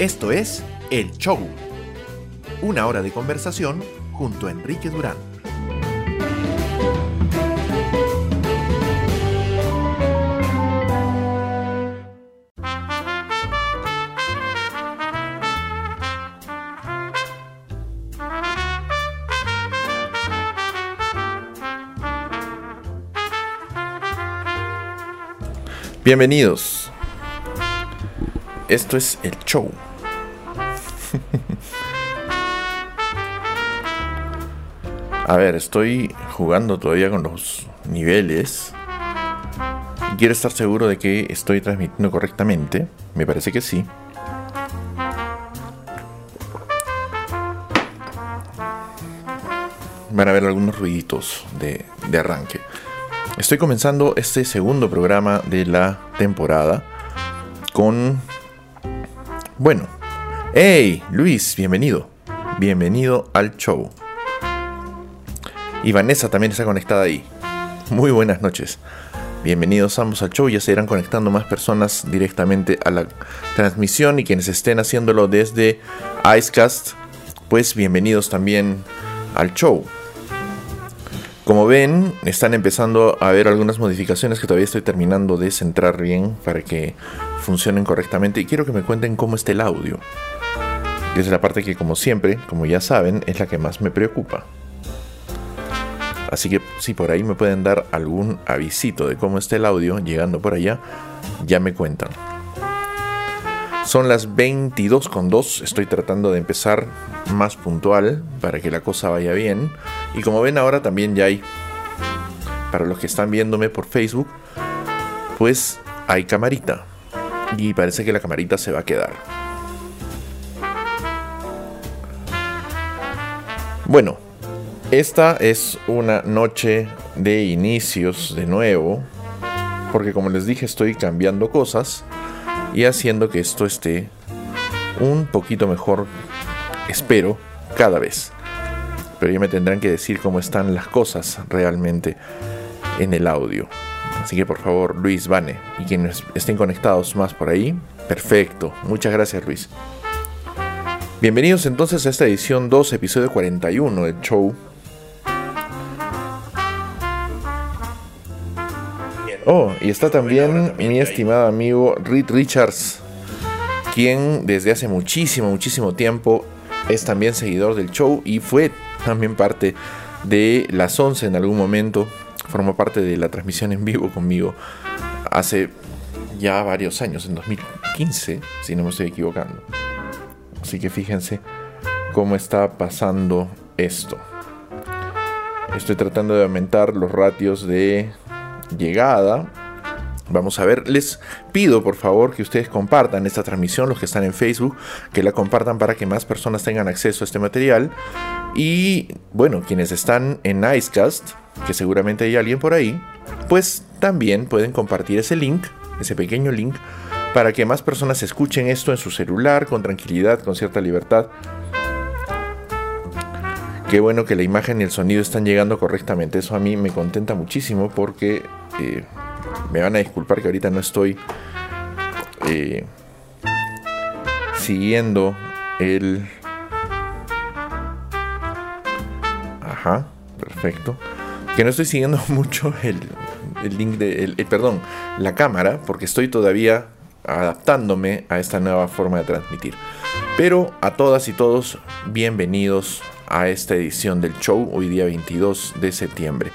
Esto es El Show. Una hora de conversación junto a Enrique Durán. Bienvenidos. Esto es el show. A ver, estoy jugando todavía con los niveles. Quiero estar seguro de que estoy transmitiendo correctamente. Me parece que sí. Van a haber algunos ruiditos de, de arranque. Estoy comenzando este segundo programa de la temporada con... Bueno. ¡Hey! Luis, bienvenido. Bienvenido al show. Y Vanessa también está conectada ahí. Muy buenas noches. Bienvenidos ambos al show. Ya se irán conectando más personas directamente a la transmisión y quienes estén haciéndolo desde Icecast, pues bienvenidos también al show. Como ven, están empezando a haber algunas modificaciones que todavía estoy terminando de centrar bien para que funcionen correctamente y quiero que me cuenten cómo está el audio. Es la parte que como siempre, como ya saben, es la que más me preocupa. Así que si por ahí me pueden dar algún avisito de cómo está el audio llegando por allá, ya me cuentan. Son las 22.2, estoy tratando de empezar más puntual para que la cosa vaya bien. Y como ven ahora también ya hay, para los que están viéndome por Facebook, pues hay camarita. Y parece que la camarita se va a quedar. Bueno, esta es una noche de inicios de nuevo. Porque como les dije estoy cambiando cosas y haciendo que esto esté un poquito mejor, espero, cada vez. Pero ya me tendrán que decir cómo están las cosas realmente en el audio. Así que por favor, Luis, Vane, y quienes estén conectados más por ahí, perfecto. Muchas gracias, Luis. Bienvenidos entonces a esta edición 2, episodio 41 del show. Oh, y está también mi estimado amigo Reed Richards, quien desde hace muchísimo, muchísimo tiempo es también seguidor del show y fue también parte de las 11 en algún momento. Formó parte de la transmisión en vivo conmigo hace ya varios años, en 2015, si no me estoy equivocando. Así que fíjense cómo está pasando esto. Estoy tratando de aumentar los ratios de llegada. Vamos a ver, les pido por favor que ustedes compartan esta transmisión, los que están en Facebook, que la compartan para que más personas tengan acceso a este material. Y bueno, quienes están en Icecast, que seguramente hay alguien por ahí, pues también pueden compartir ese link, ese pequeño link, para que más personas escuchen esto en su celular con tranquilidad, con cierta libertad. Qué bueno que la imagen y el sonido están llegando correctamente. Eso a mí me contenta muchísimo porque eh, me van a disculpar que ahorita no estoy eh, siguiendo el... Ajá, perfecto. Que no estoy siguiendo mucho el, el link de... El, perdón, la cámara, porque estoy todavía adaptándome a esta nueva forma de transmitir. Pero a todas y todos, bienvenidos a esta edición del show, hoy día 22 de septiembre.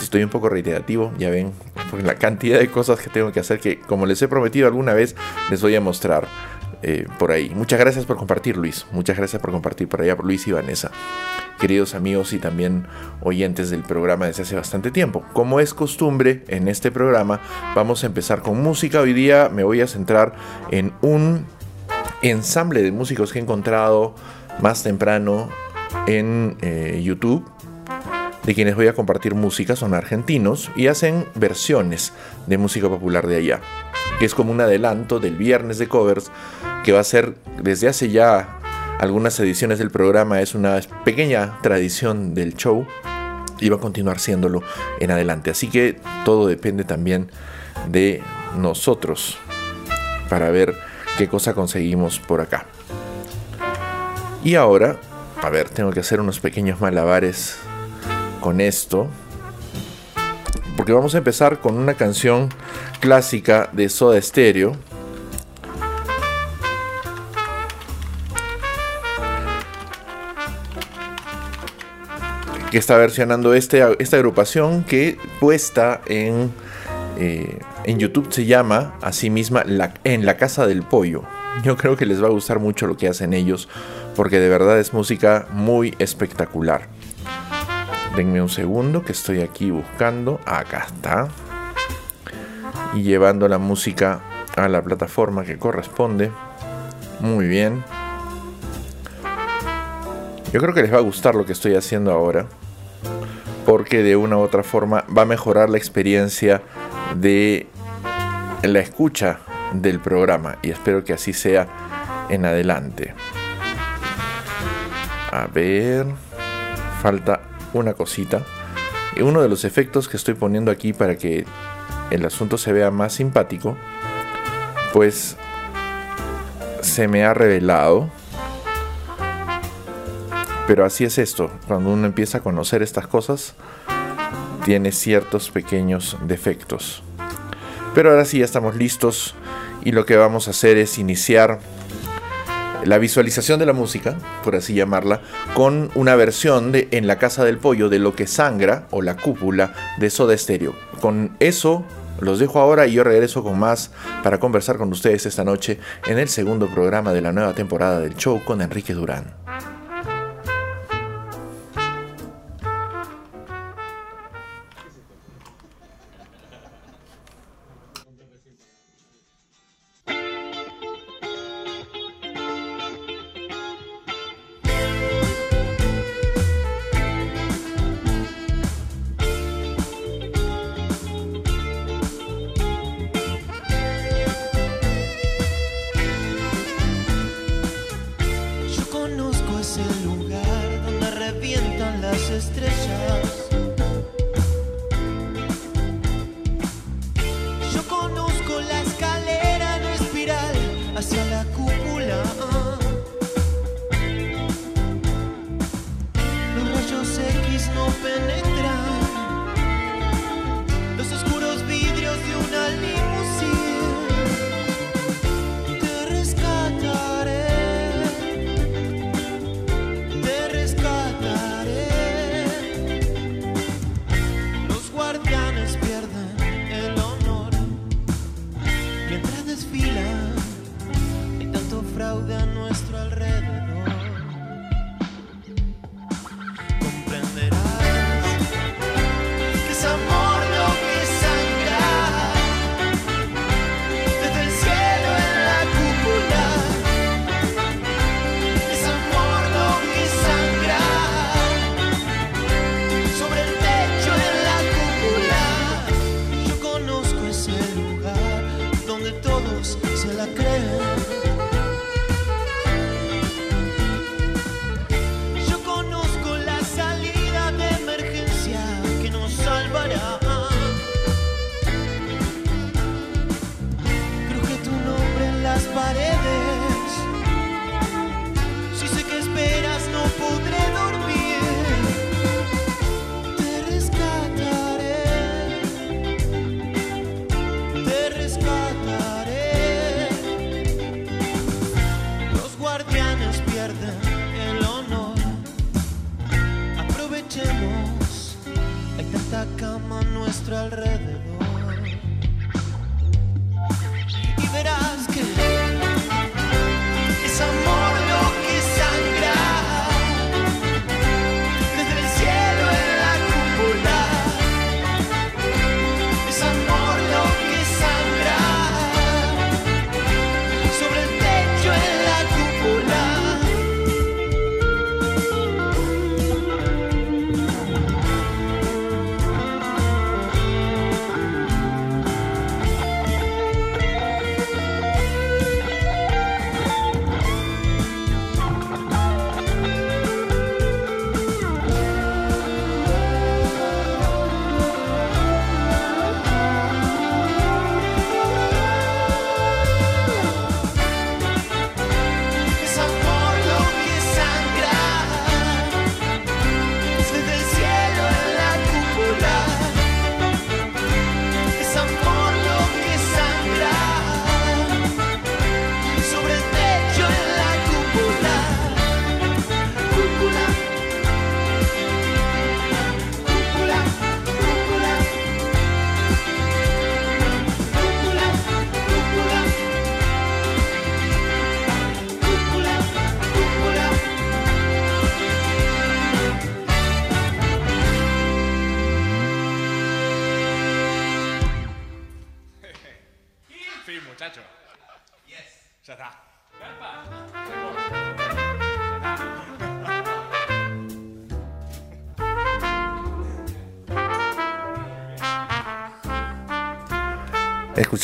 Estoy un poco reiterativo, ya ven, por la cantidad de cosas que tengo que hacer que, como les he prometido alguna vez, les voy a mostrar eh, por ahí. Muchas gracias por compartir, Luis. Muchas gracias por compartir por allá, Luis y Vanessa. Queridos amigos y también oyentes del programa desde hace bastante tiempo. Como es costumbre en este programa, vamos a empezar con música. Hoy día me voy a centrar en un ensamble de músicos que he encontrado más temprano en eh, YouTube de quienes voy a compartir música son argentinos y hacen versiones de música popular de allá, que es como un adelanto del viernes de covers que va a ser desde hace ya algunas ediciones del programa, es una pequeña tradición del show y va a continuar siéndolo en adelante. Así que todo depende también de nosotros para ver qué cosa conseguimos por acá. Y ahora, a ver, tengo que hacer unos pequeños malabares con esto. Porque vamos a empezar con una canción clásica de Soda Stereo. Que está versionando este, esta agrupación que puesta en, eh, en YouTube se llama a sí misma En la Casa del Pollo. Yo creo que les va a gustar mucho lo que hacen ellos porque de verdad es música muy espectacular. Denme un segundo que estoy aquí buscando. Acá está. Y llevando la música a la plataforma que corresponde. Muy bien. Yo creo que les va a gustar lo que estoy haciendo ahora. Porque de una u otra forma va a mejorar la experiencia de la escucha del programa. Y espero que así sea en adelante. A ver. Falta una cosita. Uno de los efectos que estoy poniendo aquí para que el asunto se vea más simpático, pues se me ha revelado. Pero así es esto, cuando uno empieza a conocer estas cosas, tiene ciertos pequeños defectos. Pero ahora sí ya estamos listos y lo que vamos a hacer es iniciar la visualización de la música, por así llamarla, con una versión de En la Casa del Pollo de Lo que Sangra o La Cúpula de Soda Stereo. Con eso los dejo ahora y yo regreso con más para conversar con ustedes esta noche en el segundo programa de la nueva temporada del show con Enrique Durán.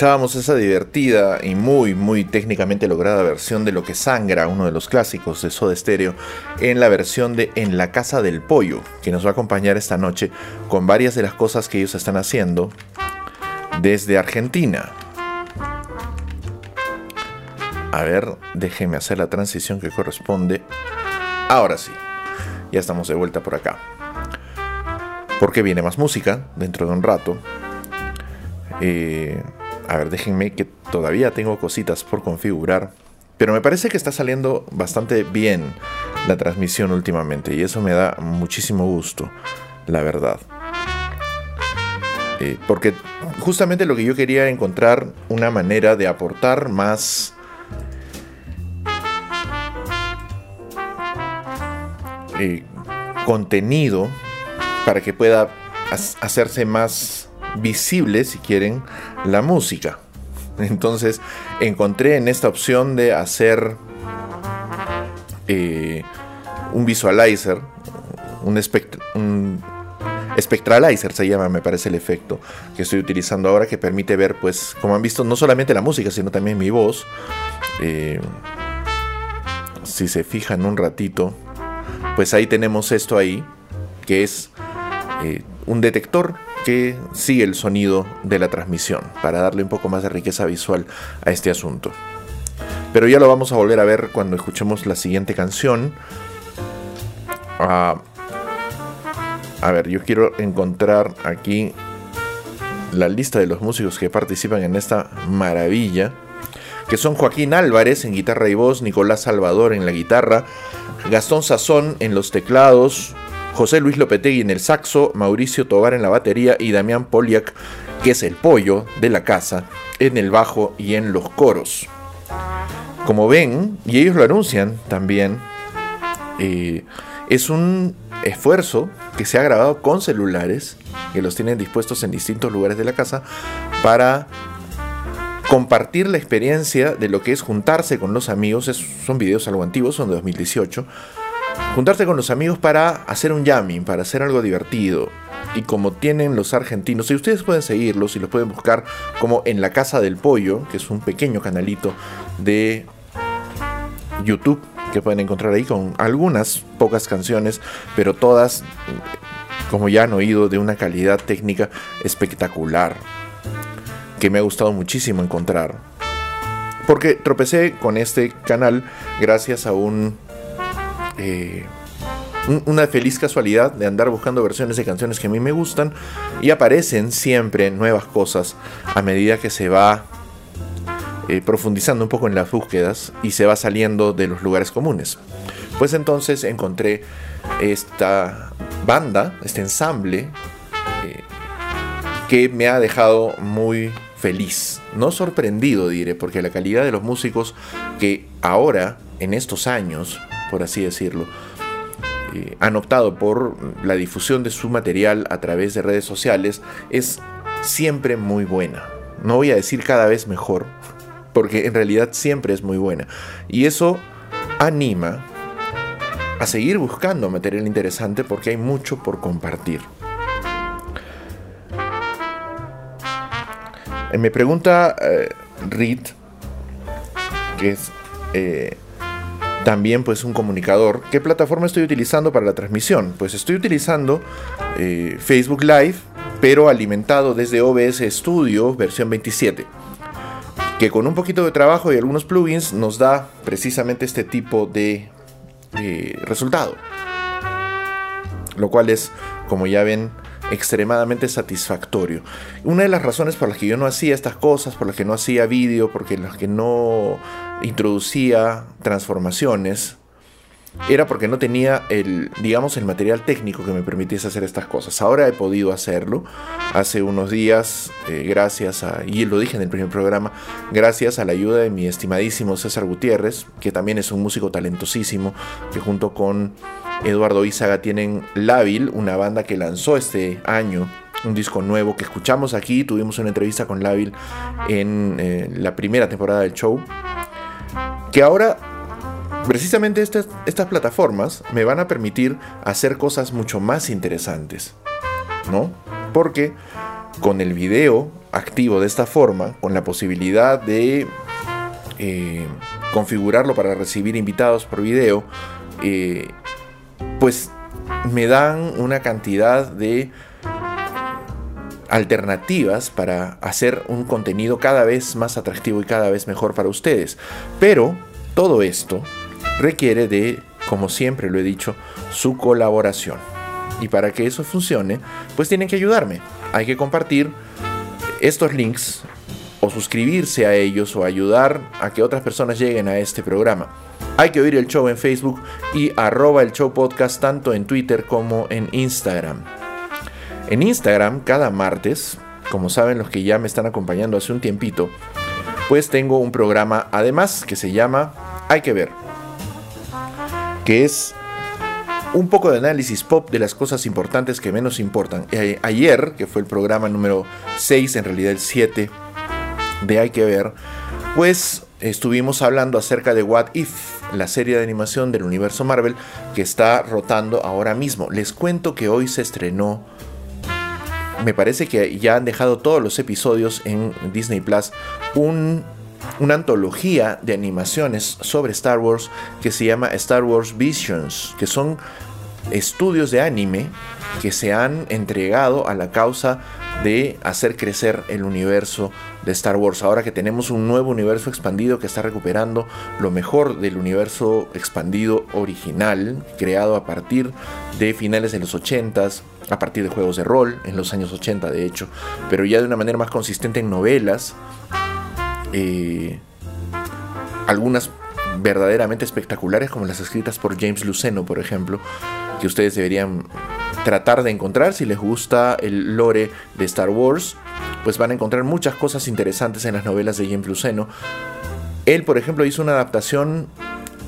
Escuchábamos esa divertida y muy, muy técnicamente lograda versión de Lo que sangra, uno de los clásicos de Soda Stereo, en la versión de En la Casa del Pollo, que nos va a acompañar esta noche con varias de las cosas que ellos están haciendo desde Argentina. A ver, déjenme hacer la transición que corresponde. Ahora sí, ya estamos de vuelta por acá. Porque viene más música dentro de un rato. Eh, a ver, déjenme que todavía tengo cositas por configurar. Pero me parece que está saliendo bastante bien la transmisión últimamente. Y eso me da muchísimo gusto, la verdad. Eh, porque justamente lo que yo quería era encontrar una manera de aportar más... Eh, contenido para que pueda hacerse más visible, si quieren, la música. Entonces encontré en esta opción de hacer eh, un visualizer, un, un, spectralizer se llama, me parece el efecto que estoy utilizando ahora, que permite ver, pues, como han visto, no solamente la música, sino también mi voz. Eh, si se fijan un ratito, pues ahí tenemos esto ahí, que es eh, un detector que sigue el sonido de la transmisión para darle un poco más de riqueza visual a este asunto. Pero ya lo vamos a volver a ver cuando escuchemos la siguiente canción. Ah, a ver, yo quiero encontrar aquí la lista de los músicos que participan en esta maravilla. Que son Joaquín Álvarez en guitarra y voz, Nicolás Salvador en la guitarra, Gastón Sazón en los teclados, José Luis Lopetegui en el saxo, Mauricio Tobar en la batería y Damián Poliak, que es el pollo de la casa, en el bajo y en los coros. Como ven, y ellos lo anuncian también, eh, es un esfuerzo que se ha grabado con celulares, que los tienen dispuestos en distintos lugares de la casa, para compartir la experiencia de lo que es juntarse con los amigos. son videos algo antiguos, son de 2018 juntarse con los amigos para hacer un jamming, para hacer algo divertido. Y como tienen los argentinos, y ustedes pueden seguirlos y los pueden buscar como en la Casa del Pollo, que es un pequeño canalito de YouTube que pueden encontrar ahí con algunas pocas canciones, pero todas, como ya han oído, de una calidad técnica espectacular, que me ha gustado muchísimo encontrar. Porque tropecé con este canal gracias a un eh, una feliz casualidad de andar buscando versiones de canciones que a mí me gustan y aparecen siempre nuevas cosas a medida que se va eh, profundizando un poco en las búsquedas y se va saliendo de los lugares comunes. Pues entonces encontré esta banda, este ensamble, eh, que me ha dejado muy feliz, no sorprendido diré, porque la calidad de los músicos que ahora, en estos años, por así decirlo, eh, han optado por la difusión de su material a través de redes sociales es siempre muy buena. No voy a decir cada vez mejor, porque en realidad siempre es muy buena. Y eso anima a seguir buscando material interesante porque hay mucho por compartir. Eh, me pregunta eh, que es también pues un comunicador. ¿Qué plataforma estoy utilizando para la transmisión? Pues estoy utilizando eh, Facebook Live, pero alimentado desde OBS Studio versión 27. Que con un poquito de trabajo y algunos plugins nos da precisamente este tipo de eh, resultado. Lo cual es, como ya ven, extremadamente satisfactorio. Una de las razones por las que yo no hacía estas cosas, por las que no hacía vídeo, porque las que no introducía transformaciones, era porque no tenía el, digamos, el material técnico que me permitiese hacer estas cosas. Ahora he podido hacerlo. Hace unos días, eh, gracias a, y lo dije en el primer programa, gracias a la ayuda de mi estimadísimo César Gutiérrez, que también es un músico talentosísimo, que junto con Eduardo Izaga tienen Lábil, una banda que lanzó este año un disco nuevo que escuchamos aquí. Tuvimos una entrevista con Lavil en eh, la primera temporada del show. Que ahora, precisamente estas, estas plataformas me van a permitir hacer cosas mucho más interesantes. ¿No? Porque con el video activo de esta forma, con la posibilidad de eh, configurarlo para recibir invitados por video, eh, pues me dan una cantidad de alternativas para hacer un contenido cada vez más atractivo y cada vez mejor para ustedes. Pero todo esto requiere de, como siempre lo he dicho, su colaboración. Y para que eso funcione, pues tienen que ayudarme. Hay que compartir estos links o suscribirse a ellos o ayudar a que otras personas lleguen a este programa. Hay que oír el show en Facebook y arroba el show podcast tanto en Twitter como en Instagram. En Instagram, cada martes, como saben los que ya me están acompañando hace un tiempito, pues tengo un programa además que se llama Hay que ver, que es un poco de análisis pop de las cosas importantes que menos importan. Eh, ayer, que fue el programa número 6, en realidad el 7 de Hay que ver, pues estuvimos hablando acerca de What If, la serie de animación del universo Marvel que está rotando ahora mismo. Les cuento que hoy se estrenó me parece que ya han dejado todos los episodios en Disney Plus un, una antología de animaciones sobre Star Wars que se llama Star Wars Visions, que son estudios de anime que se han entregado a la causa de hacer crecer el universo de Star Wars. Ahora que tenemos un nuevo universo expandido que está recuperando lo mejor del universo expandido original, creado a partir de finales de los 80s, a partir de juegos de rol, en los años 80 de hecho, pero ya de una manera más consistente en novelas. Eh, algunas verdaderamente espectaculares como las escritas por James Luceno, por ejemplo, que ustedes deberían tratar de encontrar si les gusta el lore de Star Wars, pues van a encontrar muchas cosas interesantes en las novelas de James Luceno. Él, por ejemplo, hizo una adaptación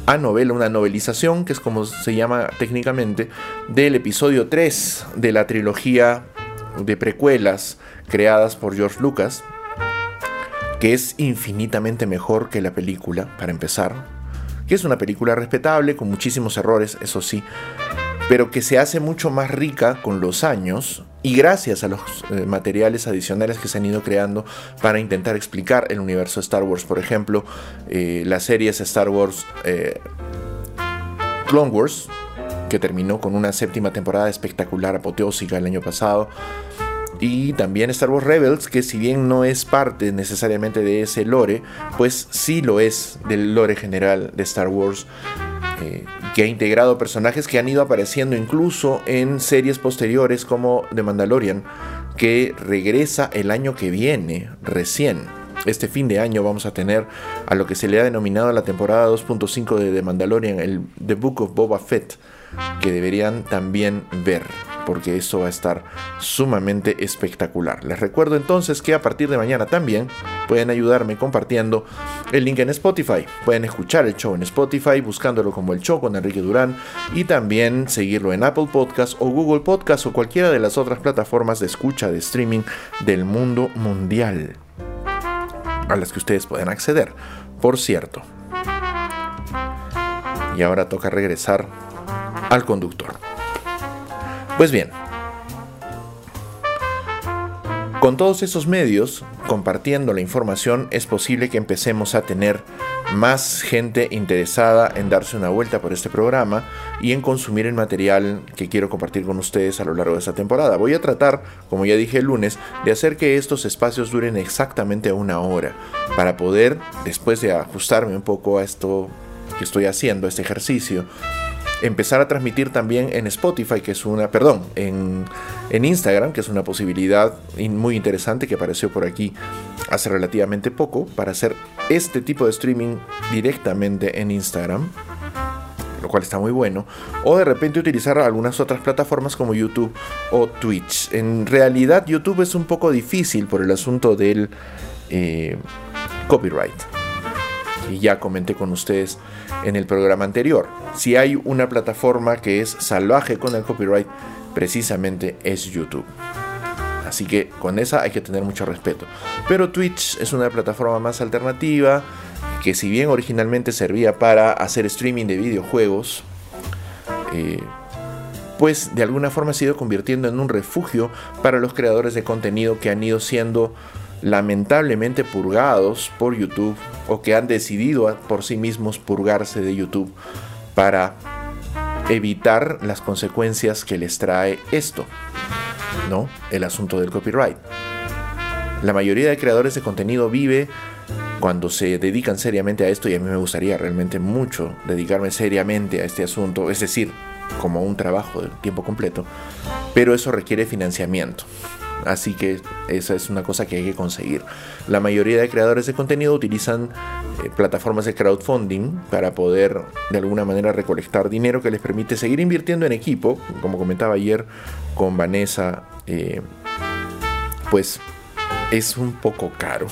a novela, una novelización, que es como se llama técnicamente, del episodio 3 de la trilogía de precuelas creadas por George Lucas, que es infinitamente mejor que la película, para empezar, que es una película respetable, con muchísimos errores, eso sí, pero que se hace mucho más rica con los años y gracias a los eh, materiales adicionales que se han ido creando para intentar explicar el universo de Star Wars. Por ejemplo, eh, las series Star Wars eh, Clone Wars, que terminó con una séptima temporada espectacular, apoteósica el año pasado. Y también Star Wars Rebels, que si bien no es parte necesariamente de ese lore, pues sí lo es del lore general de Star Wars eh, que ha integrado personajes que han ido apareciendo incluso en series posteriores como The Mandalorian, que regresa el año que viene, recién. Este fin de año vamos a tener a lo que se le ha denominado la temporada 2.5 de The Mandalorian, el The Book of Boba Fett, que deberían también ver porque eso va a estar sumamente espectacular. Les recuerdo entonces que a partir de mañana también pueden ayudarme compartiendo el link en Spotify. Pueden escuchar el show en Spotify buscándolo como el show con Enrique Durán y también seguirlo en Apple Podcast o Google Podcast o cualquiera de las otras plataformas de escucha de streaming del mundo mundial a las que ustedes pueden acceder. Por cierto. Y ahora toca regresar al conductor. Pues bien, con todos esos medios, compartiendo la información, es posible que empecemos a tener más gente interesada en darse una vuelta por este programa y en consumir el material que quiero compartir con ustedes a lo largo de esta temporada. Voy a tratar, como ya dije el lunes, de hacer que estos espacios duren exactamente una hora para poder, después de ajustarme un poco a esto que estoy haciendo, este ejercicio, empezar a transmitir también en Spotify, que es una, perdón, en, en Instagram, que es una posibilidad muy interesante que apareció por aquí hace relativamente poco, para hacer este tipo de streaming directamente en Instagram lo cual está muy bueno, o de repente utilizar algunas otras plataformas como YouTube o Twitch. En realidad YouTube es un poco difícil por el asunto del eh, copyright. Y ya comenté con ustedes en el programa anterior. Si hay una plataforma que es salvaje con el copyright, precisamente es YouTube. Así que con esa hay que tener mucho respeto. Pero Twitch es una plataforma más alternativa que si bien originalmente servía para hacer streaming de videojuegos, eh, pues de alguna forma ha ido convirtiendo en un refugio para los creadores de contenido que han ido siendo lamentablemente purgados por YouTube o que han decidido por sí mismos purgarse de YouTube para evitar las consecuencias que les trae esto, ¿no? El asunto del copyright. La mayoría de creadores de contenido vive cuando se dedican seriamente a esto y a mí me gustaría realmente mucho dedicarme seriamente a este asunto, es decir, como un trabajo de tiempo completo, pero eso requiere financiamiento. Así que esa es una cosa que hay que conseguir. La mayoría de creadores de contenido utilizan eh, plataformas de crowdfunding para poder de alguna manera recolectar dinero que les permite seguir invirtiendo en equipo, como comentaba ayer con Vanessa, eh, pues es un poco caro.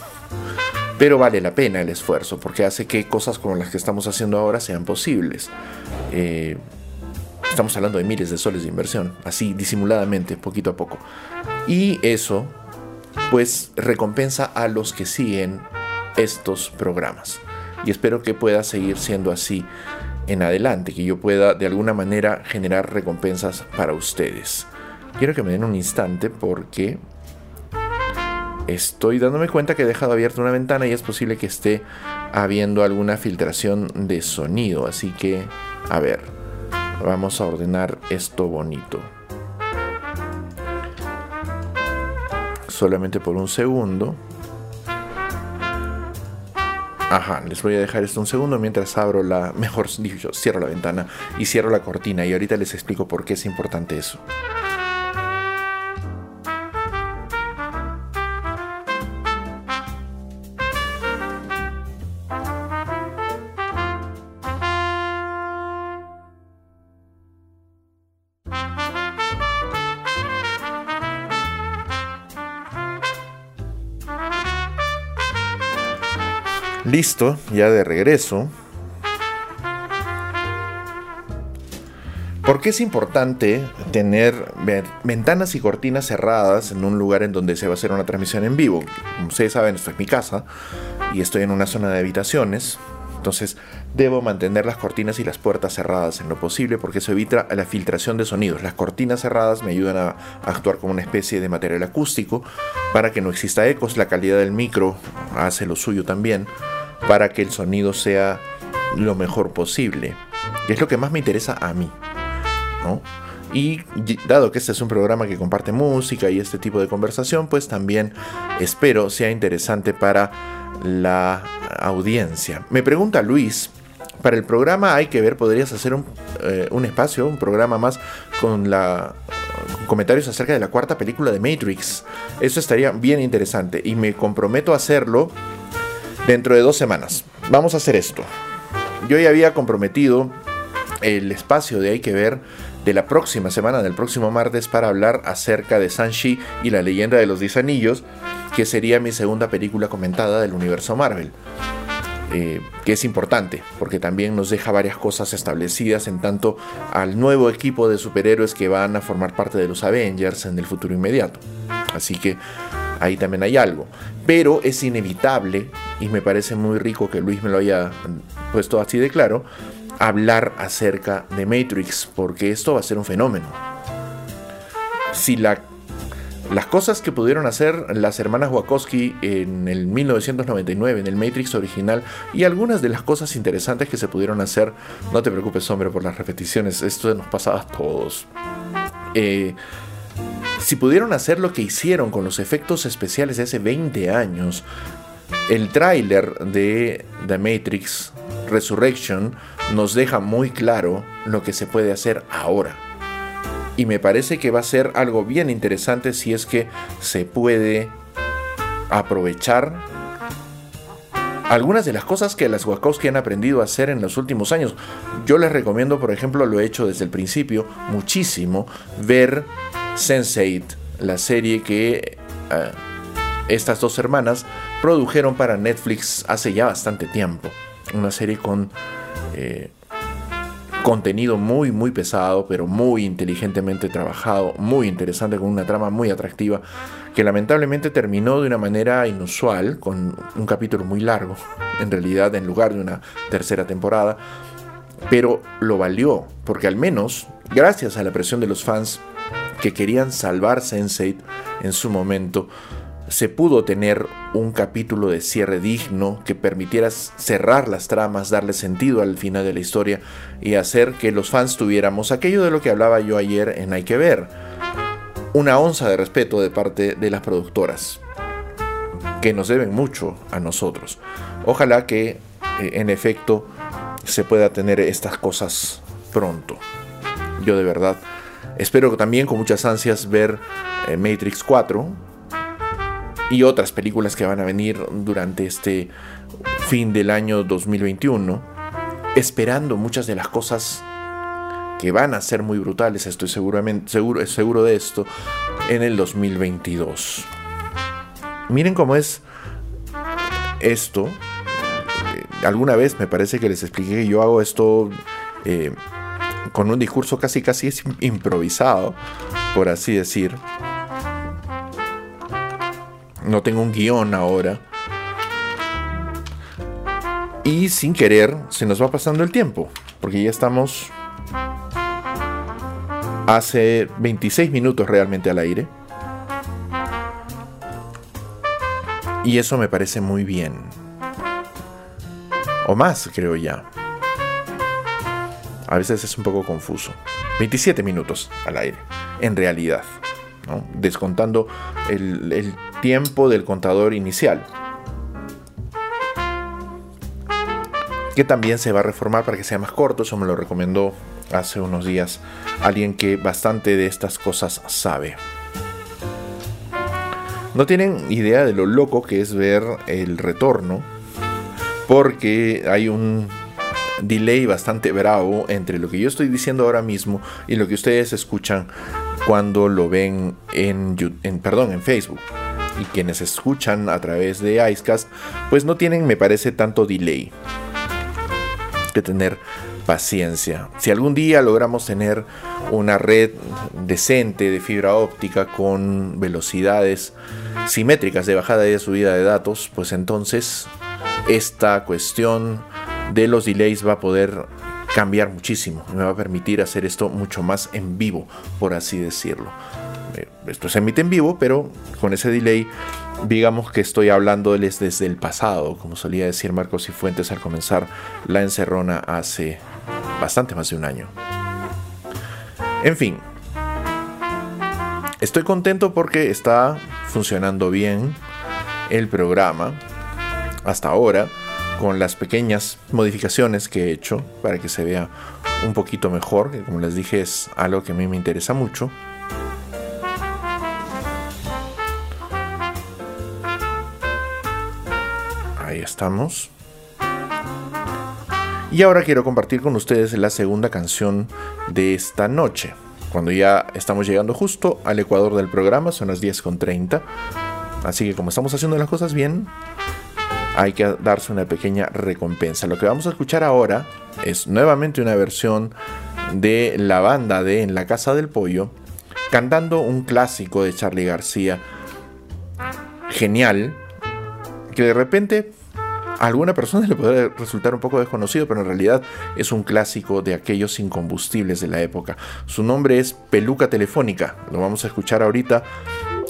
Pero vale la pena el esfuerzo porque hace que cosas como las que estamos haciendo ahora sean posibles. Eh, Estamos hablando de miles de soles de inversión, así disimuladamente, poquito a poco. Y eso, pues, recompensa a los que siguen estos programas. Y espero que pueda seguir siendo así en adelante, que yo pueda de alguna manera generar recompensas para ustedes. Quiero que me den un instante porque estoy dándome cuenta que he dejado abierta una ventana y es posible que esté habiendo alguna filtración de sonido. Así que, a ver. Vamos a ordenar esto bonito. Solamente por un segundo. Ajá, les voy a dejar esto un segundo mientras abro la, mejor dicho, cierro la ventana y cierro la cortina y ahorita les explico por qué es importante eso. Listo, ya de regreso. ¿Por qué es importante tener ventanas y cortinas cerradas en un lugar en donde se va a hacer una transmisión en vivo? Como ustedes saben, esto es mi casa y estoy en una zona de habitaciones. Entonces debo mantener las cortinas y las puertas cerradas en lo posible porque eso evita la filtración de sonidos. Las cortinas cerradas me ayudan a, actuar como una especie de material acústico para que no exista ecos. La calidad del micro hace lo suyo también para que el sonido sea lo mejor posible. Y es lo que más me interesa a mí. Y dado que este es un programa que comparte música y este tipo de conversación, pues también espero sea interesante para la audiencia. Me pregunta Luis, para el programa hay que ver, podrías hacer un, eh, un espacio, un programa más con la comentarios acerca de la cuarta película de Matrix. Eso estaría bien interesante y me comprometo a hacerlo dentro de dos semanas. Vamos a hacer esto. Yo ya había comprometido el espacio de Hay que ver de la próxima semana, del próximo martes, para hablar acerca de Sanshi y la leyenda de los Diez Anillos, que sería mi segunda película comentada del universo Marvel. Eh, que es importante, porque también nos deja varias cosas establecidas en tanto al nuevo equipo de superhéroes que van a formar parte de los Avengers en el futuro inmediato. Así que ahí también hay algo. Pero es inevitable, y me parece muy rico que Luis me lo haya puesto así de claro, hablar acerca de Matrix, porque esto va a ser un fenómeno. Si la, las cosas que pudieron hacer las hermanas Wachowski en el 1999, en el Matrix original, y algunas de las cosas interesantes que se pudieron hacer, no te preocupes hombre por las repeticiones, esto nos pasaba a todos. Eh, si pudieron hacer lo que hicieron con los efectos especiales de hace 20 años, el tráiler de The Matrix Resurrection nos deja muy claro lo que se puede hacer ahora. Y me parece que va a ser algo bien interesante si es que se puede aprovechar algunas de las cosas que las Wachowski han aprendido a hacer en los últimos años. Yo les recomiendo, por ejemplo, lo he hecho desde el principio, muchísimo, ver Sense8, la serie que eh, estas dos hermanas produjeron para Netflix hace ya bastante tiempo. Una serie con eh, contenido muy, muy pesado, pero muy inteligentemente trabajado, muy interesante, con una trama muy atractiva, que lamentablemente terminó de una manera inusual, con un capítulo muy largo, en realidad en lugar de una tercera temporada, pero lo valió, porque al menos, gracias a la presión de los fans que querían salvar Sense8 en su momento, se pudo tener un capítulo de cierre digno que permitiera cerrar las tramas, darle sentido al final de la historia y hacer que los fans tuviéramos aquello de lo que hablaba yo ayer en Hay que ver, una onza de respeto de parte de las productoras, que nos deben mucho a nosotros. Ojalá que eh, en efecto se pueda tener estas cosas pronto. Yo de verdad espero también con muchas ansias ver eh, Matrix 4 y otras películas que van a venir durante este fin del año 2021, esperando muchas de las cosas que van a ser muy brutales, estoy seguramente, seguro, seguro de esto, en el 2022. Miren cómo es esto. Eh, alguna vez me parece que les expliqué que yo hago esto eh, con un discurso casi casi improvisado, por así decir no tengo un guion ahora. Y sin querer se nos va pasando el tiempo, porque ya estamos hace 26 minutos realmente al aire. Y eso me parece muy bien. O más, creo ya. A veces es un poco confuso. 27 minutos al aire, en realidad. Descontando el, el tiempo del contador inicial. Que también se va a reformar para que sea más corto, eso me lo recomendó hace unos días alguien que bastante de estas cosas sabe. No tienen idea de lo loco que es ver el retorno, porque hay un delay bastante bravo entre lo que yo estoy diciendo ahora mismo y lo que ustedes escuchan cuando lo ven en, perdón, en Facebook y quienes escuchan a través de Icecast, pues no tienen, me parece, tanto delay. Que tener paciencia. Si algún día logramos tener una red decente de fibra óptica con velocidades simétricas de bajada y de subida de datos, pues entonces esta cuestión de los delays va a poder cambiar muchísimo. Me va a permitir hacer esto mucho más en vivo, por así decirlo. Eh, esto se emite en vivo, pero con ese delay, digamos que estoy hablándoles desde el pasado, como solía decir Marcos y Fuentes al comenzar la encerrona hace bastante más de un año. En fin, estoy contento porque está funcionando bien el programa hasta ahora con las pequeñas modificaciones que he hecho para que se vea un poquito mejor, que como les dije es algo que a mí me interesa mucho. Ahí estamos. Y ahora quiero compartir con ustedes la segunda canción de esta noche. Cuando ya estamos llegando justo al ecuador del programa, son las 10.30. Así que como estamos haciendo las cosas bien, hay que darse una pequeña recompensa. Lo que vamos a escuchar ahora es nuevamente una versión de la banda de En la Casa del Pollo, cantando un clásico de Charlie García. Genial, que de repente a alguna persona le puede resultar un poco desconocido, pero en realidad es un clásico de aquellos incombustibles de la época. Su nombre es Peluca Telefónica, lo vamos a escuchar ahorita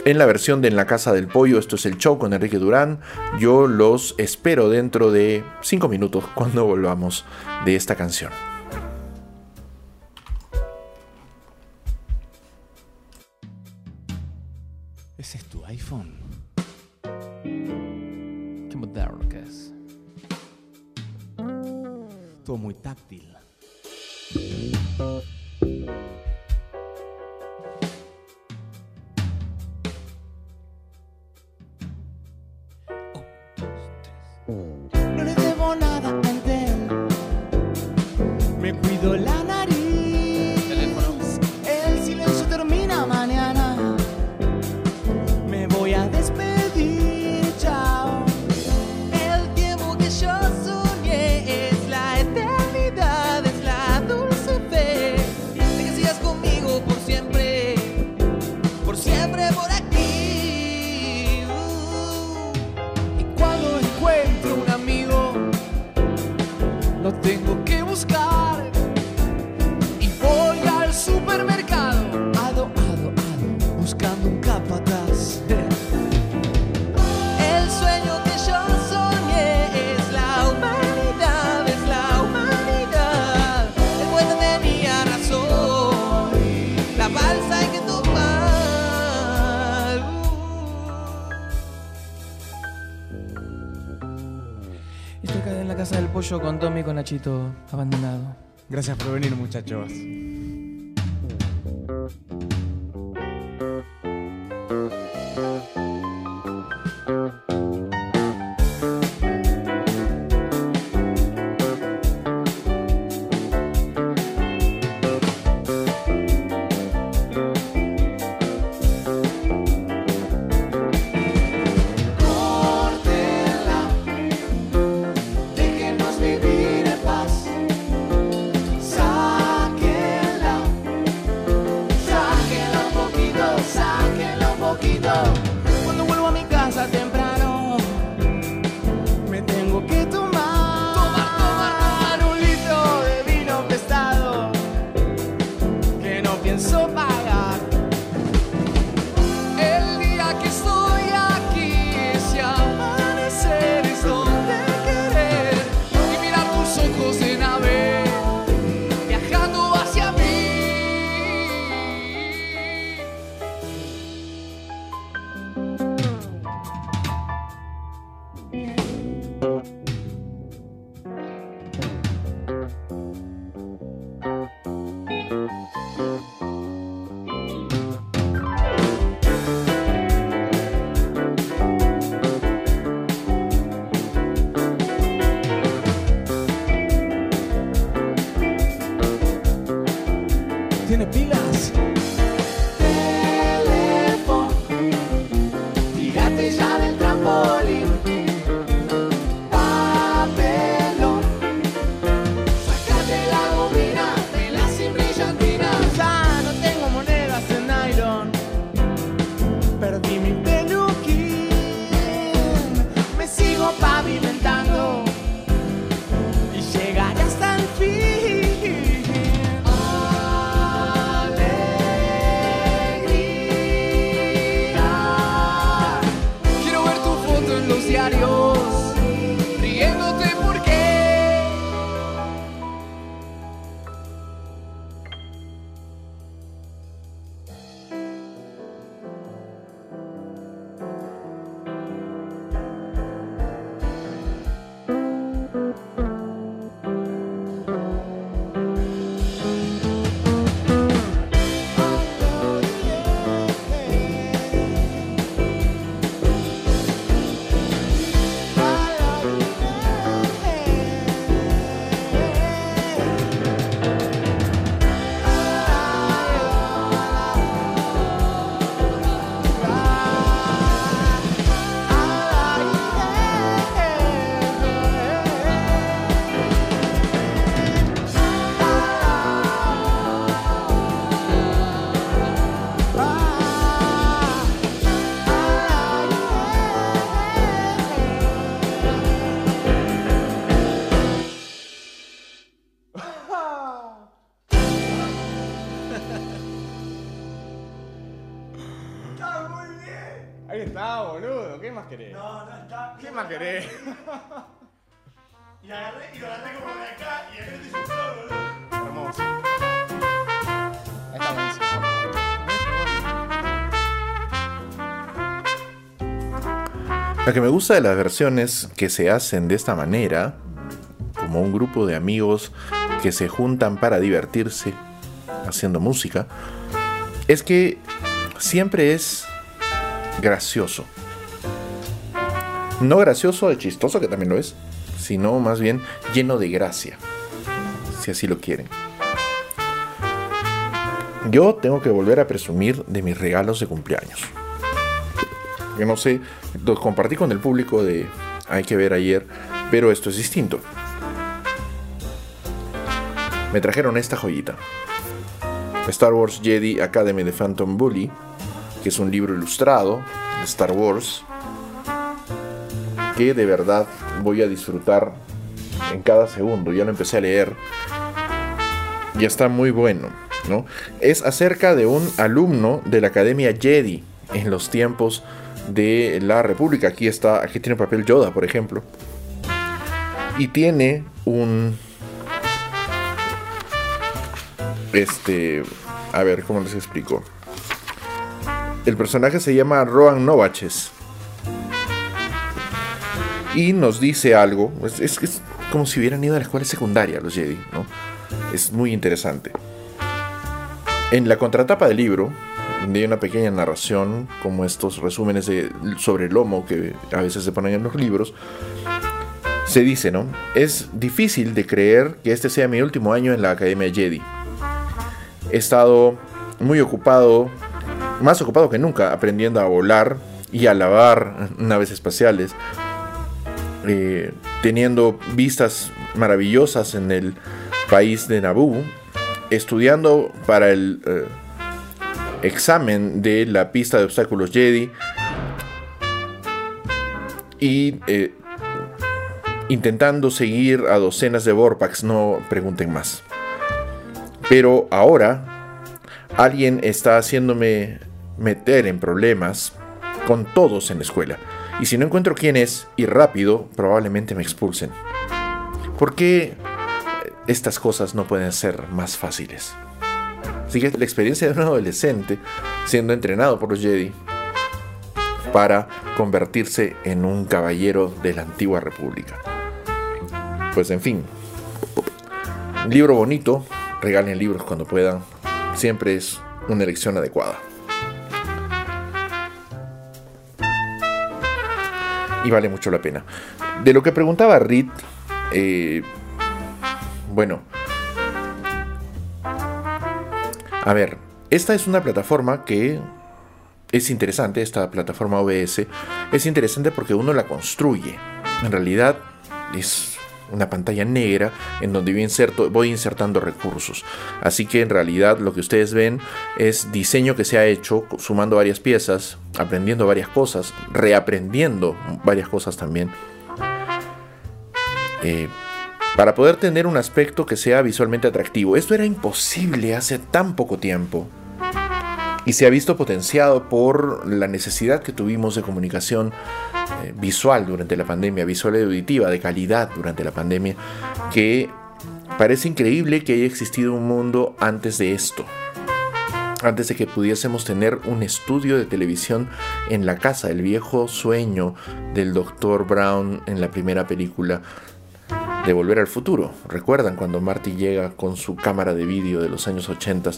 en la versión de En la Casa del Pollo. Esto es el show con Enrique Durán. Yo los espero dentro de 5 minutos cuando volvamos de esta canción. ¿Ese es tu iPhone? Qué moderno que es. Todo muy táctil. No le debo nada a él. Me cuido la pollo con Tommy y con Nachito abandonado. Gracias por venir, muchachos. I acá y boludo. Hermoso. Ahí está buenísimo. Lo que me gusta de las versiones que se hacen de esta manera, como un grupo de amigos que se juntan para divertirse haciendo música, es que siempre es gracioso. No gracioso de chistoso, que también lo es, sino más bien lleno de gracia, si así lo quieren. Yo tengo que volver a presumir de mis regalos de cumpleaños que no sé, los compartí con el público de Hay que ver ayer, pero esto es distinto. Me trajeron esta joyita. Star Wars Jedi Academy de Phantom Bully, que es un libro ilustrado de Star Wars, que de verdad voy a disfrutar en cada segundo. Ya lo empecé a leer. Y está muy bueno, ¿no? Es acerca de un alumno de la Academia Jedi en los tiempos de la República. Aquí está, aquí tiene papel Yoda, por ejemplo. Y tiene un este, a ver, ¿cómo les explico? El personaje se llama Rohan Novaches. Y nos dice algo. Es, es- es como si hubieran ido a la escuela secundaria los Jedi, ¿no? Es muy interesante. En la contratapa del libro, donde hay una pequeña narración, como estos resúmenes de- sobre el lomo que a veces se ponen en los libros, se dice, ¿no? Es difícil de creer que este sea mi último año en la Academia Jedi. He estado muy ocupado, más ocupado que nunca, aprendiendo a volar y a lavar naves espaciales, eh, teniendo vistas maravillosas en el país de Naboo, estudiando para el eh, examen de la pista de obstáculos Jedi y eh, intentando seguir a docenas de Vorpax, no pregunten más. Pero ahora alguien está haciéndome meter en problemas con todos en la escuela. Y si no encuentro quién es y rápido, probablemente me expulsen. ¿Por qué estas cosas no pueden ser más fáciles? Así que la experiencia de un adolescente siendo entrenado por Jedi para convertirse en un caballero de la antigua república. Pues en fin, libro bonito, regalen libros cuando puedan, siempre es una elección adecuada. Y vale mucho la pena. De lo que preguntaba Reed, eh, bueno, a ver, esta es una plataforma que es interesante, esta plataforma OBS es interesante porque uno la construye. En realidad es una pantalla negra en donde voy, inserto, voy insertando recursos. Así que en realidad lo que ustedes ven es diseño que se ha hecho sumando varias piezas, aprendiendo varias cosas, reaprendiendo varias cosas también. Eh, para poder tener un aspecto que sea visualmente atractivo. Esto era imposible hace tan poco tiempo. Y se ha visto potenciado por la necesidad que tuvimos de comunicación eh, visual durante la pandemia, visual y auditiva, de calidad durante la pandemia, que parece increíble que haya existido un mundo antes de esto. Antes de que pudiésemos tener un estudio de televisión en la casa, el viejo sueño del Dr. Brown en la primera película de Volver al Futuro. ¿Recuerdan cuando Marty llega con su cámara de vídeo de los años 80?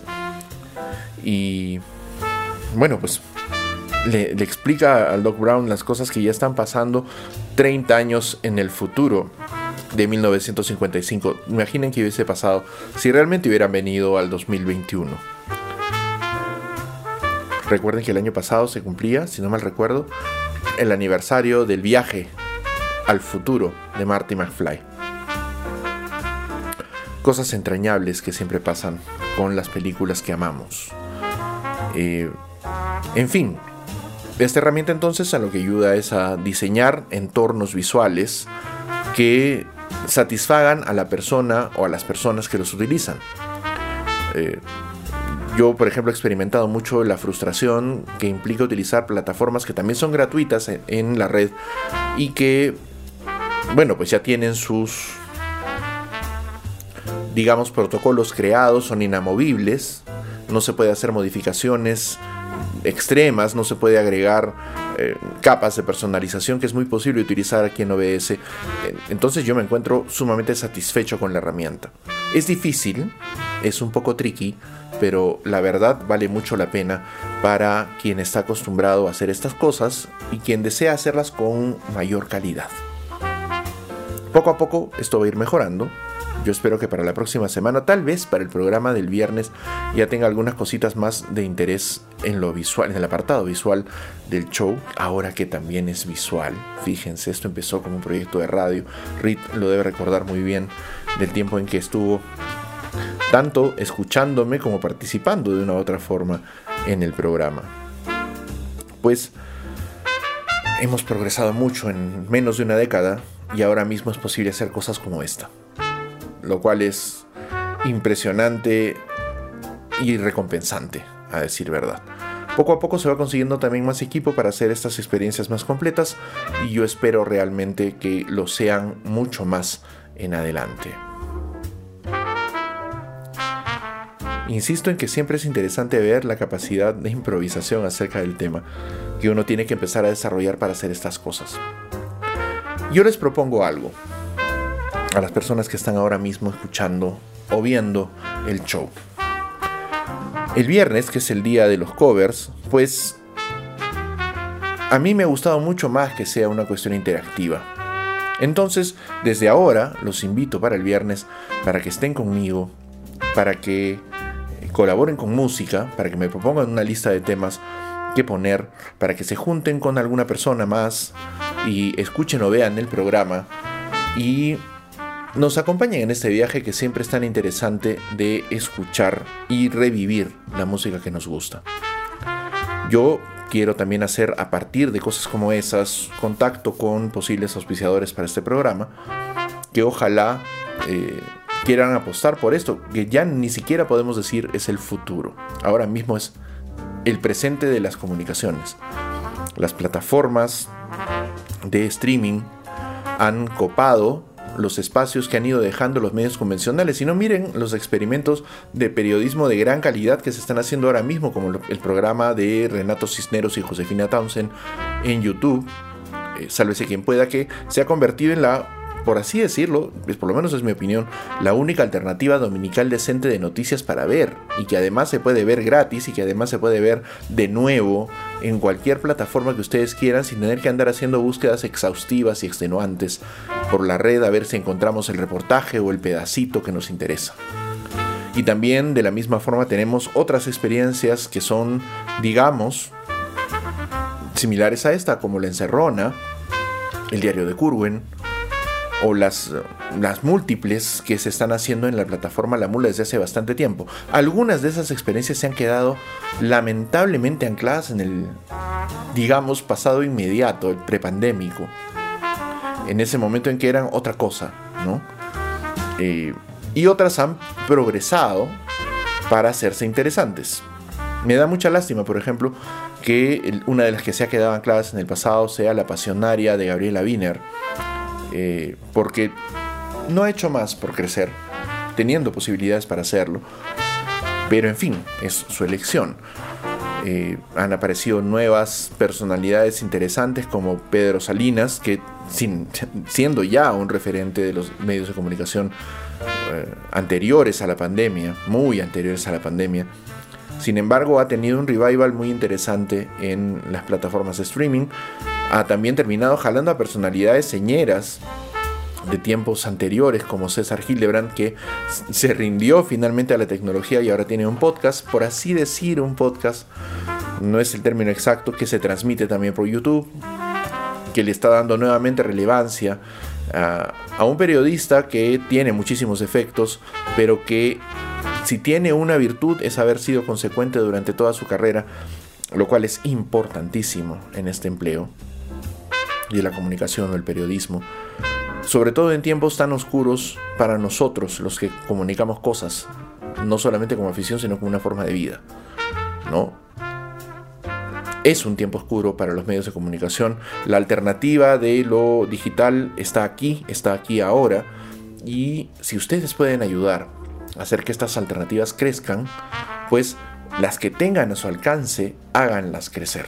Y bueno, pues le, explica al Doc Brown las cosas que ya están pasando 30 años en el futuro de 1955. Imaginen que hubiese pasado si realmente hubieran venido al 2021. Recuerden que el año pasado se cumplía, si no mal recuerdo, el aniversario del viaje al futuro de Marty McFly. Cosas entrañables que siempre pasan con las películas que amamos. Eh, en fin, esta herramienta entonces a lo que ayuda es a diseñar entornos visuales que satisfagan a la persona o a las personas que los utilizan. Eh, yo, por ejemplo, he experimentado mucho la frustración que implica utilizar plataformas que también son gratuitas en, en la red y que, bueno, pues ya tienen sus, digamos, protocolos creados, son inamovibles, no se puede hacer modificaciones extremas, no se puede agregar eh, capas de personalización que es muy posible utilizar aquí en OBS. Entonces yo me encuentro sumamente satisfecho con la herramienta. Es difícil, es un poco tricky, pero la verdad vale mucho la pena para quien está acostumbrado a hacer estas cosas y quien desea hacerlas con mayor calidad. Poco a poco esto va a ir mejorando. Yo espero que para la próxima semana, tal vez para el programa del viernes, ya tenga algunas cositas más de interés en lo visual, en el apartado visual del show, ahora que también es visual. Fíjense, esto empezó como un proyecto de radio. Reed lo debe recordar muy bien del tiempo en que estuvo tanto escuchándome como participando de una u otra forma en el programa. Pues hemos progresado mucho en menos de una década y ahora mismo es posible hacer cosas como esta lo cual es impresionante y recompensante, a decir verdad. Poco a poco se va consiguiendo también más equipo para hacer estas experiencias más completas y yo espero realmente que lo sean mucho más en adelante. Insisto en que siempre es interesante ver la capacidad de improvisación acerca del tema que uno tiene que empezar a desarrollar para hacer estas cosas. Yo les propongo algo a las personas que están ahora mismo escuchando o viendo el show. El viernes, que es el día de los covers, pues a mí me ha gustado mucho más que sea una cuestión interactiva. Entonces, desde ahora los invito para el viernes para que estén conmigo, para que eh, colaboren con música, para que me propongan una lista de temas que poner, para que se junten con alguna persona más y escuchen o vean el programa y nos acompañen en este viaje que siempre es tan interesante de escuchar y revivir la música que nos gusta. Yo quiero también hacer a partir de cosas como esas contacto con posibles auspiciadores para este programa que ojalá eh, quieran apostar por esto, que ya ni siquiera podemos decir es el futuro. Ahora mismo es el presente de las comunicaciones. Las plataformas de streaming han copado los espacios que han ido dejando los medios convencionales, sino miren los experimentos de periodismo de gran calidad que se están haciendo ahora mismo, como el programa de Renato Cisneros y Josefina Townsend en YouTube, eh, sálvese quien pueda, que se ha convertido en la por así decirlo, pues por lo menos es mi opinión, la única alternativa dominical decente de noticias para ver y que además se puede ver gratis y que además se puede ver de nuevo en cualquier plataforma que ustedes quieran sin tener que andar haciendo búsquedas exhaustivas y extenuantes por la red a ver si encontramos el reportaje o el pedacito que nos interesa. Y también de la misma forma tenemos otras experiencias que son, digamos, similares a esta, como la encerrona, el diario de Curwen, o las, las múltiples que se están haciendo en la plataforma La Mula desde hace bastante tiempo. Algunas de esas experiencias se han quedado lamentablemente ancladas en el, digamos, pasado inmediato, el prepandémico. En ese momento en que eran otra cosa, ¿no? Eh, y otras han progresado para hacerse interesantes. Me da mucha lástima, por ejemplo, que una de las que se ha quedado ancladas en el pasado sea La Pasionaria de Gabriela Wiener, eh, porque no ha hecho más por crecer, teniendo posibilidades para hacerlo, pero en fin, es su elección. Eh, han aparecido nuevas personalidades interesantes como Pedro Salinas, que siendo ya un referente de los medios de comunicación eh, anteriores a la pandemia, muy anteriores a la pandemia, sin embargo ha tenido un revival muy interesante en las plataformas de streaming, ha también terminado jalando a personalidades señeras de tiempos anteriores como César Hildebrand que se rindió finalmente a la tecnología y ahora tiene un podcast, por así decir un podcast, no es el término exacto, que se transmite también por YouTube, que le está dando nuevamente relevancia a, a un periodista que tiene muchísimos efectos, pero que si tiene una virtud es haber sido consecuente durante toda su carrera, lo cual es importantísimo en este empleo de la comunicación o el periodismo, sobre todo en tiempos tan oscuros para nosotros, los que comunicamos cosas, no solamente como afición, sino como una forma de vida. ¿no? Es un tiempo oscuro para los medios de comunicación. La alternativa de lo digital está aquí, está aquí ahora. Y si ustedes pueden ayudar a hacer que estas alternativas crezcan, pues las que tengan a su alcance, háganlas crecer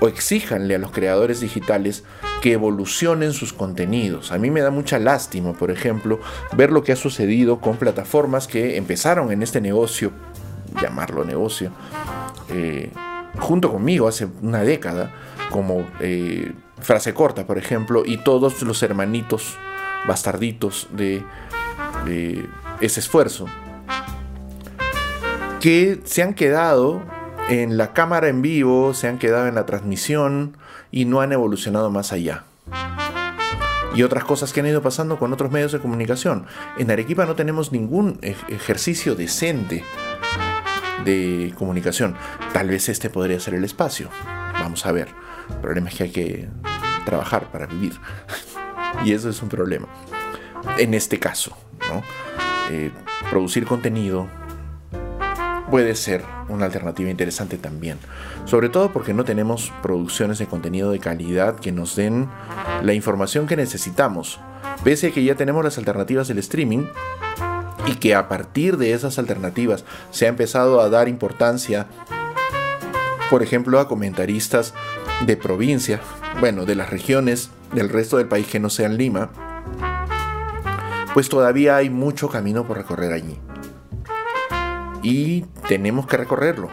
o exíjanle a los creadores digitales que evolucionen sus contenidos. A mí me da mucha lástima, por ejemplo, ver lo que ha sucedido con plataformas que empezaron en este negocio, llamarlo negocio, eh, junto conmigo hace una década, como eh, Frase Corta, por ejemplo, y todos los hermanitos bastarditos de ese esfuerzo, que se han quedado en la cámara en vivo, se han quedado en la transmisión y no han evolucionado más allá. Y otras cosas que han ido pasando con otros medios de comunicación. En Arequipa no tenemos ningún ejercicio decente de comunicación. Tal vez este podría ser el espacio. Vamos a ver. El problema es que hay que trabajar para vivir. y eso es un problema. En este caso, ¿no? Eh, producir contenido, puede ser una alternativa interesante también. Sobre todo porque no tenemos producciones de contenido de calidad que nos den la información que necesitamos. Pese a que ya tenemos las alternativas del streaming y que a partir de esas alternativas se ha empezado a dar importancia, por ejemplo, a comentaristas de provincia, bueno, de las regiones del resto del país que no sea en Lima, pues todavía hay mucho camino por recorrer allí. Y tenemos que recorrerlo.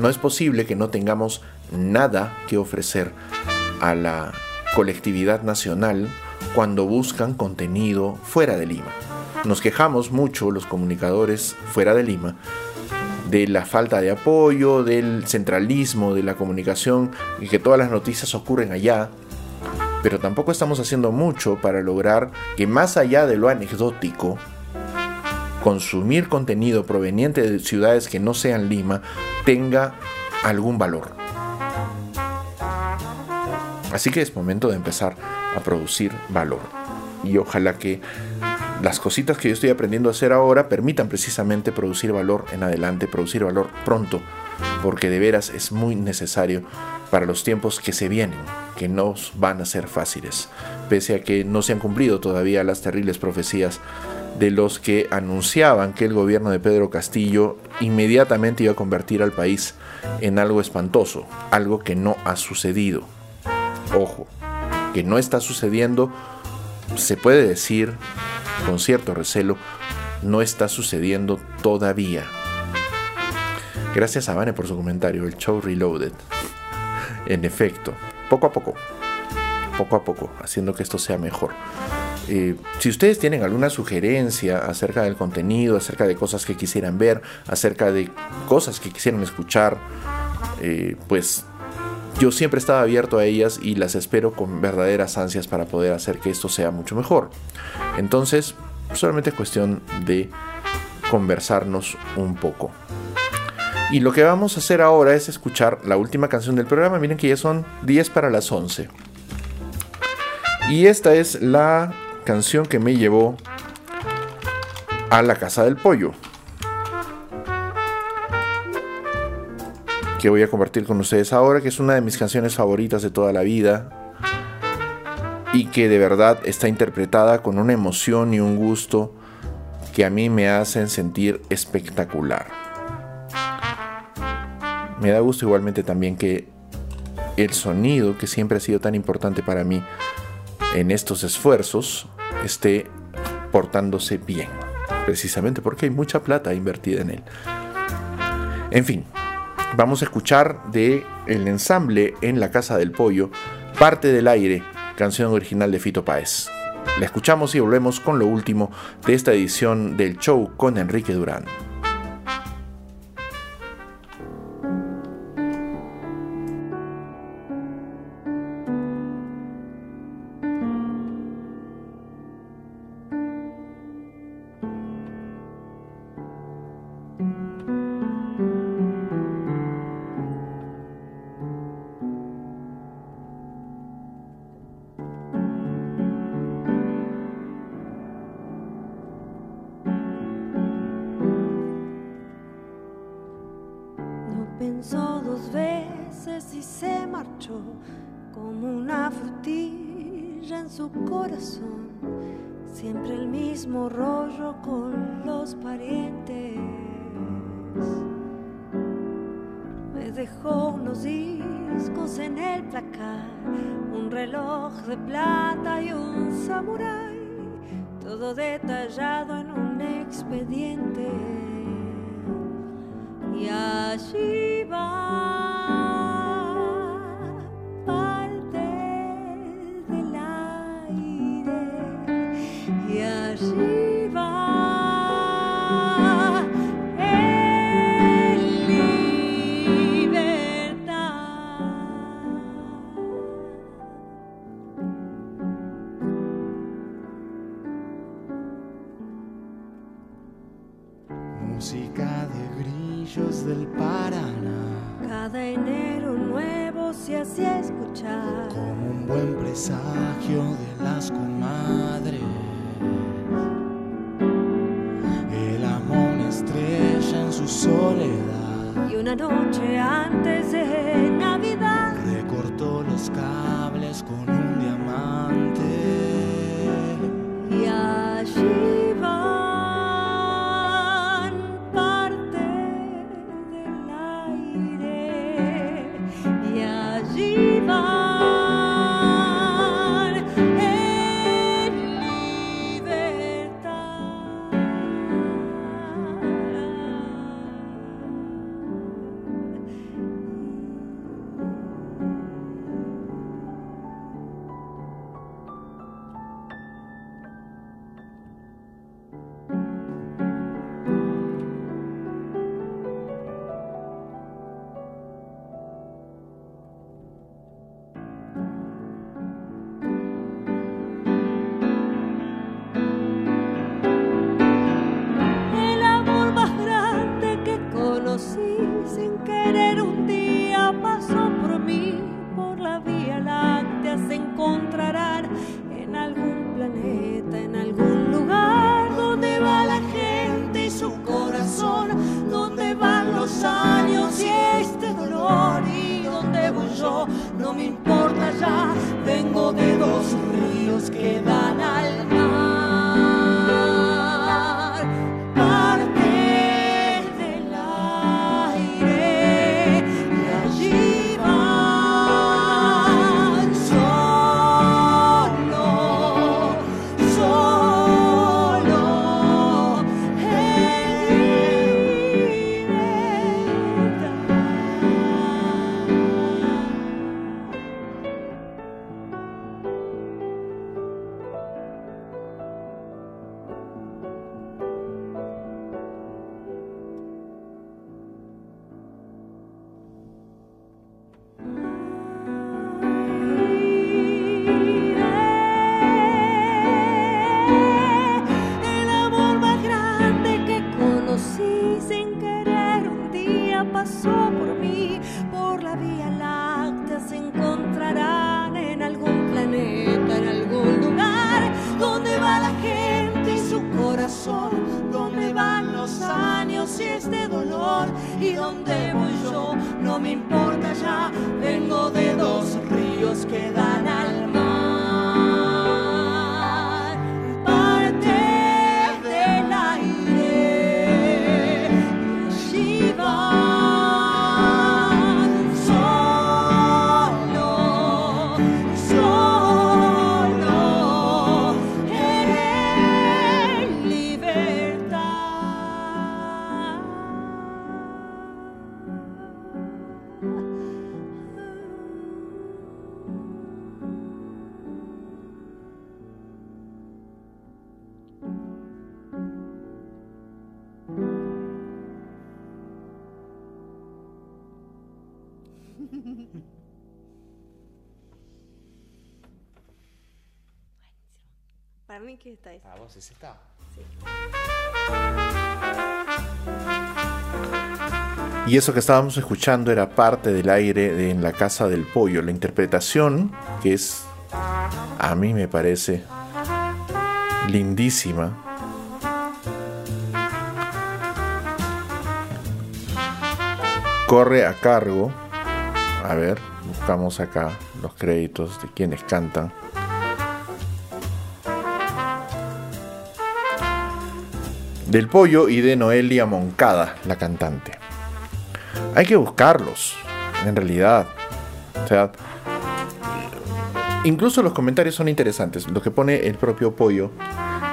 No es posible que no tengamos nada que ofrecer a la colectividad nacional cuando buscan contenido fuera de Lima. Nos quejamos mucho los comunicadores fuera de Lima de la falta de apoyo, del centralismo de la comunicación y que todas las noticias ocurren allá, pero tampoco estamos haciendo mucho para lograr que más allá de lo anecdótico, consumir contenido proveniente de ciudades que no sean Lima tenga algún valor. Así que es momento de empezar a producir valor. Y ojalá que las cositas que yo estoy aprendiendo a hacer ahora permitan precisamente producir valor en adelante, producir valor pronto, porque de veras es muy necesario para los tiempos que se vienen, que no van a ser fáciles, pese a que no se han cumplido todavía las terribles profecías de los que anunciaban que el gobierno de Pedro Castillo inmediatamente iba a convertir al país en algo espantoso, algo que no ha sucedido. Ojo, que no está sucediendo, se puede decir con cierto recelo, no está sucediendo todavía. Gracias a Vane por su comentario, el show Reloaded. En efecto, poco a poco, poco a poco, haciendo que esto sea mejor. Eh, si ustedes tienen alguna sugerencia acerca del contenido, acerca de cosas que quisieran ver, acerca de cosas que quisieran escuchar, eh, pues yo siempre estaba abierto a ellas y las espero con verdaderas ansias para poder hacer que esto sea mucho mejor. Entonces, solamente es cuestión de conversarnos un poco. Y lo que vamos a hacer ahora es escuchar la última canción del programa. Miren que ya son 10 para las 11. Y esta es la canción que me llevó a la casa del pollo. que voy a compartir con ustedes ahora, que es una de mis canciones favoritas de toda la vida y que de verdad está interpretada con una emoción y un gusto que a mí me hacen sentir espectacular. Me da gusto igualmente también que el sonido, que siempre ha sido tan importante para mí en estos esfuerzos, esté portándose bien, precisamente porque hay mucha plata invertida en él. En fin, Vamos a escuchar de el ensamble en la Casa del Pollo, Parte del Aire, canción original de Fito Páez. La escuchamos y volvemos con lo último de esta edición del show con Enrique Durán. como una frutilla en su corazón, siempre el mismo rollo con los parientes. Me dejó unos discos en el placar, un reloj de plata y un samurái, todo detallado en un expediente. Y allí va El que está ahí. Ah, vos. Y eso que estábamos escuchando era parte del aire de En la Casa del Pollo. La interpretación, que es, a mí me parece lindísima. Corre a cargo. A ver, buscamos acá los créditos de quienes cantan. Del Pollo y de Noelia Moncada, la cantante. Hay que buscarlos, en realidad. O sea, incluso los comentarios son interesantes. Lo que pone el propio Pollo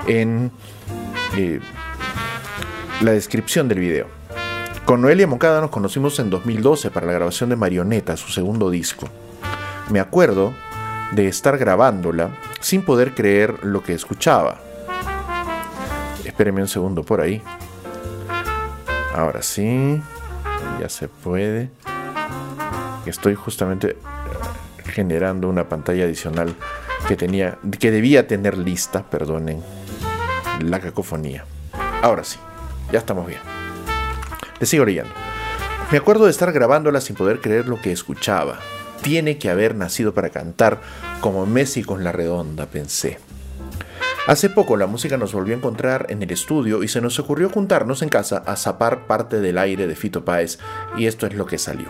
en eh, la descripción del video. Con Noelia Moncada nos conocimos en 2012 para la grabación de Marioneta, su segundo disco. Me acuerdo de estar grabándola sin poder creer lo que escuchaba. Espéreme un segundo por ahí. Ahora sí, ya se puede. Estoy justamente generando una pantalla adicional que tenía, que debía tener lista, perdonen, la cacofonía. Ahora sí, ya estamos bien. Le sigo leyendo. Me acuerdo de estar grabándola sin poder creer lo que escuchaba. Tiene que haber nacido para cantar como Messi con la redonda, pensé. Hace poco la música nos volvió a encontrar en el estudio y se nos ocurrió juntarnos en casa a zapar parte del aire de Fito Páez y esto es lo que salió.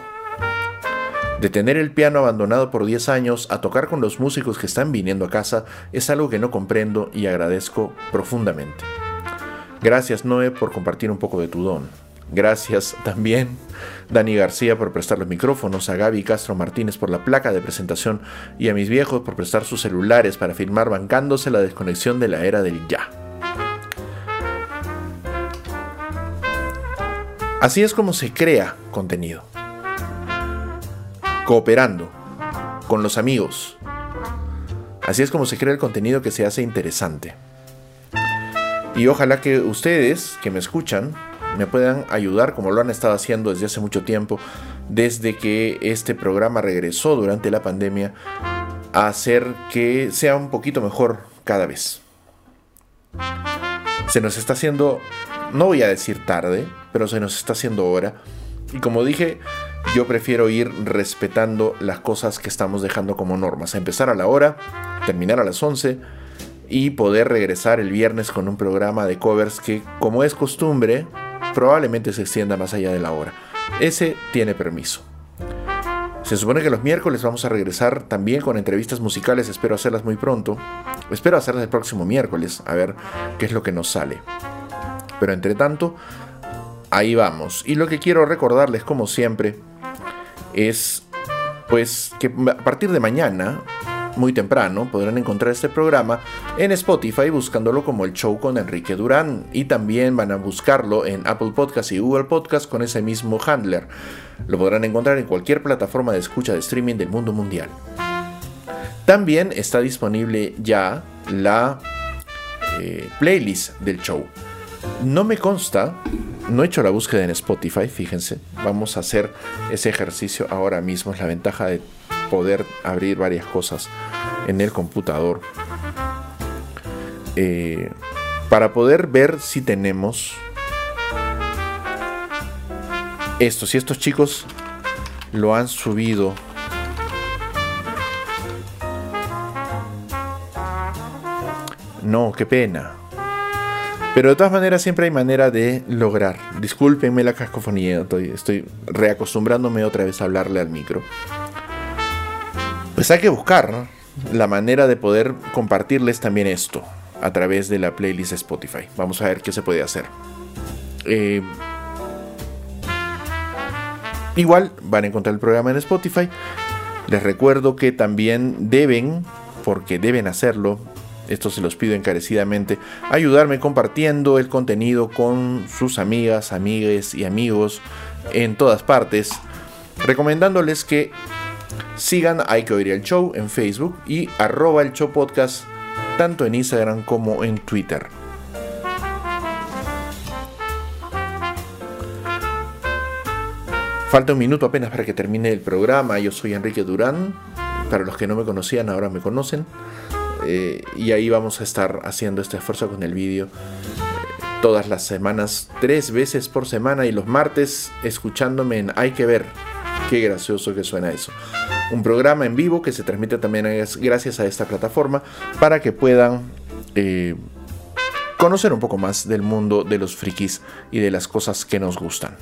De tener el piano abandonado por 10 años a tocar con los músicos que están viniendo a casa es algo que no comprendo y agradezco profundamente. Gracias Noé por compartir un poco de tu don. Gracias también Dani García por prestar los micrófonos, a Gaby Castro Martínez por la placa de presentación y a mis viejos por prestar sus celulares para filmar bancándose la desconexión de la era del ya. Así es como se crea contenido. Cooperando con los amigos. Así es como se crea el contenido que se hace interesante. Y ojalá que ustedes que me escuchan me puedan ayudar como lo han estado haciendo desde hace mucho tiempo, desde que este programa regresó durante la pandemia, a hacer que sea un poquito mejor cada vez. Se nos está haciendo, no voy a decir tarde, pero se nos está haciendo hora. Y como dije, yo prefiero ir respetando las cosas que estamos dejando como normas. Empezar a la hora, terminar a las 11 y poder regresar el viernes con un programa de covers que, como es costumbre, probablemente se extienda más allá de la hora. Ese tiene permiso. Se supone que los miércoles vamos a regresar también con entrevistas musicales, espero hacerlas muy pronto. Espero hacerlas el próximo miércoles, a ver qué es lo que nos sale. Pero entre tanto, ahí vamos. Y lo que quiero recordarles, como siempre, es pues que a partir de mañana, muy temprano, podrán encontrar este programa en Spotify buscándolo como el show con Enrique Durán y también van a buscarlo en Apple Podcast y Google Podcast con ese mismo handler. Lo podrán encontrar en cualquier plataforma de escucha de streaming del mundo mundial. También está disponible ya la eh, playlist del show. No me consta, no he hecho la búsqueda en Spotify, fíjense. Vamos a hacer ese ejercicio ahora mismo. Es la ventaja de poder abrir varias cosas en el computador. Eh, para poder ver si tenemos esto, si estos chicos lo han subido. No, qué pena. Pero de todas maneras siempre hay manera de lograr. Discúlpenme la cascofonía, estoy, estoy reacostumbrándome otra vez a hablarle al micro. Pues hay que buscar la manera de poder compartirles también esto a través de la playlist Spotify. Vamos a ver qué se puede hacer. Eh, igual van a encontrar el programa en Spotify. Les recuerdo que también deben, porque deben hacerlo, esto se los pido encarecidamente, ayudarme compartiendo el contenido con sus amigas, amigues y amigos en todas partes, recomendándoles que sigan Hay que oír el show en Facebook y arroba el show podcast tanto en Instagram como en Twitter. Falta un minuto apenas para que termine el programa. Yo soy Enrique Durán. Para los que no me conocían, ahora me conocen. Eh, y ahí vamos a estar haciendo este esfuerzo con el vídeo todas las semanas, tres veces por semana y los martes escuchándome en Hay que ver. Qué gracioso que suena eso. Un programa en vivo que se transmite también gracias a esta plataforma para que puedan eh, conocer un poco más del mundo de los frikis y de las cosas que nos gustan.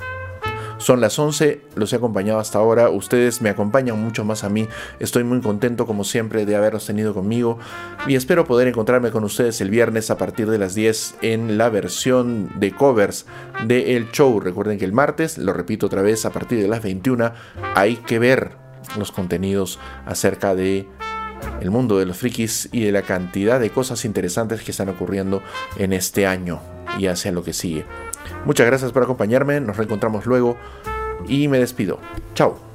Son las 11, los he acompañado hasta ahora, ustedes me acompañan mucho más a mí, estoy muy contento como siempre de haberlos tenido conmigo y espero poder encontrarme con ustedes el viernes a partir de las 10 en la versión de covers de El Show. Recuerden que el martes, lo repito otra vez, a partir de las 21 hay que ver los contenidos acerca de el mundo de los frikis y de la cantidad de cosas interesantes que están ocurriendo en este año y hacia lo que sigue. Muchas gracias por acompañarme, nos reencontramos luego y me despido. Chao.